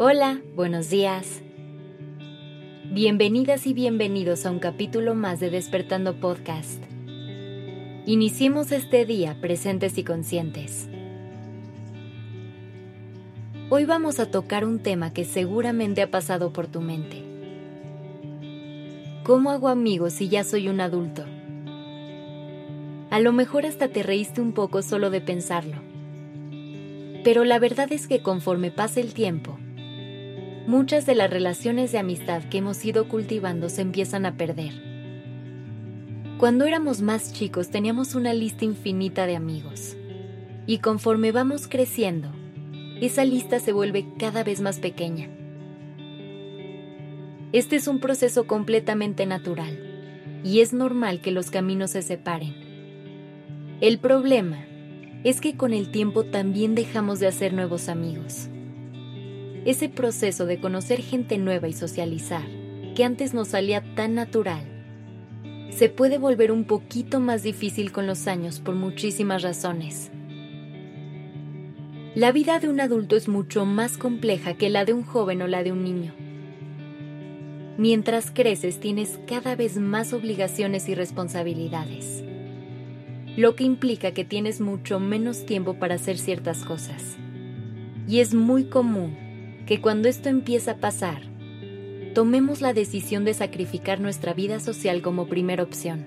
Hola, buenos días. Bienvenidas y bienvenidos a un capítulo más de Despertando Podcast. Iniciemos este día presentes y conscientes. Hoy vamos a tocar un tema que seguramente ha pasado por tu mente. ¿Cómo hago amigos si ya soy un adulto? A lo mejor hasta te reíste un poco solo de pensarlo. Pero la verdad es que conforme pasa el tiempo, muchas de las relaciones de amistad que hemos ido cultivando se empiezan a perder. Cuando éramos más chicos teníamos una lista infinita de amigos. Y conforme vamos creciendo, esa lista se vuelve cada vez más pequeña. Este es un proceso completamente natural y es normal que los caminos se separen. El problema es que con el tiempo también dejamos de hacer nuevos amigos. Ese proceso de conocer gente nueva y socializar, que antes nos salía tan natural, se puede volver un poquito más difícil con los años por muchísimas razones. La vida de un adulto es mucho más compleja que la de un joven o la de un niño. Mientras creces tienes cada vez más obligaciones y responsabilidades lo que implica que tienes mucho menos tiempo para hacer ciertas cosas. Y es muy común que cuando esto empieza a pasar, tomemos la decisión de sacrificar nuestra vida social como primera opción.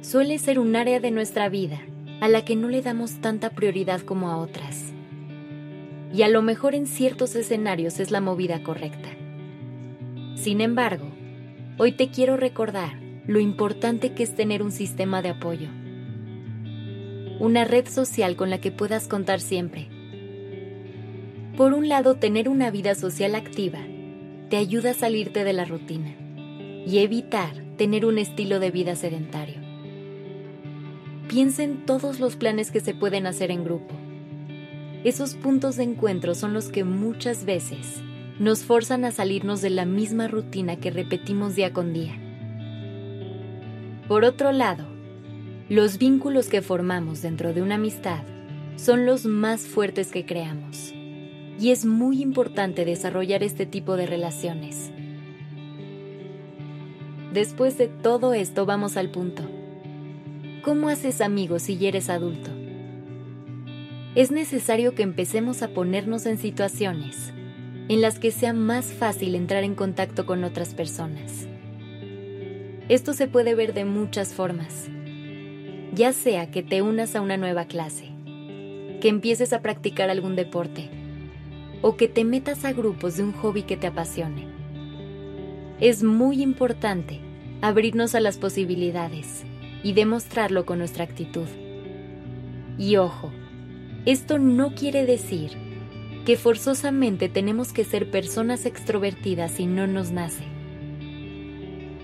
Suele ser un área de nuestra vida a la que no le damos tanta prioridad como a otras. Y a lo mejor en ciertos escenarios es la movida correcta. Sin embargo, hoy te quiero recordar lo importante que es tener un sistema de apoyo una red social con la que puedas contar siempre. Por un lado, tener una vida social activa te ayuda a salirte de la rutina y evitar tener un estilo de vida sedentario. Piensa en todos los planes que se pueden hacer en grupo. Esos puntos de encuentro son los que muchas veces nos forzan a salirnos de la misma rutina que repetimos día con día. Por otro lado, los vínculos que formamos dentro de una amistad son los más fuertes que creamos. Y es muy importante desarrollar este tipo de relaciones. Después de todo esto vamos al punto. ¿Cómo haces amigos si ya eres adulto? Es necesario que empecemos a ponernos en situaciones en las que sea más fácil entrar en contacto con otras personas. Esto se puede ver de muchas formas ya sea que te unas a una nueva clase, que empieces a practicar algún deporte o que te metas a grupos de un hobby que te apasione. Es muy importante abrirnos a las posibilidades y demostrarlo con nuestra actitud. Y ojo, esto no quiere decir que forzosamente tenemos que ser personas extrovertidas si no nos nace.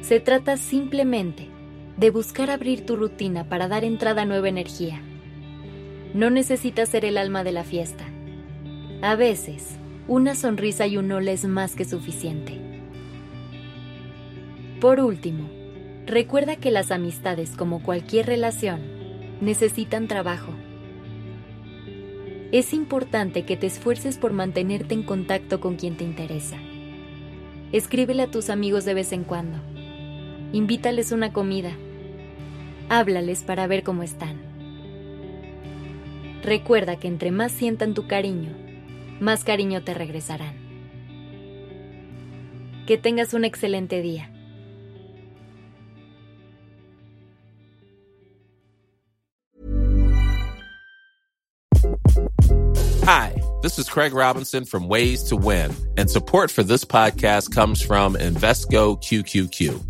Se trata simplemente de buscar abrir tu rutina para dar entrada a nueva energía. No necesitas ser el alma de la fiesta. A veces, una sonrisa y un hola es más que suficiente. Por último, recuerda que las amistades, como cualquier relación, necesitan trabajo. Es importante que te esfuerces por mantenerte en contacto con quien te interesa. Escríbele a tus amigos de vez en cuando. Invítales una comida háblales para ver cómo están. Recuerda que entre más sientan tu cariño, más cariño te regresarán. Que tengas un excelente día. Hi, this is Craig Robinson from Ways to Win, and support for this podcast comes from Invesco QQQ.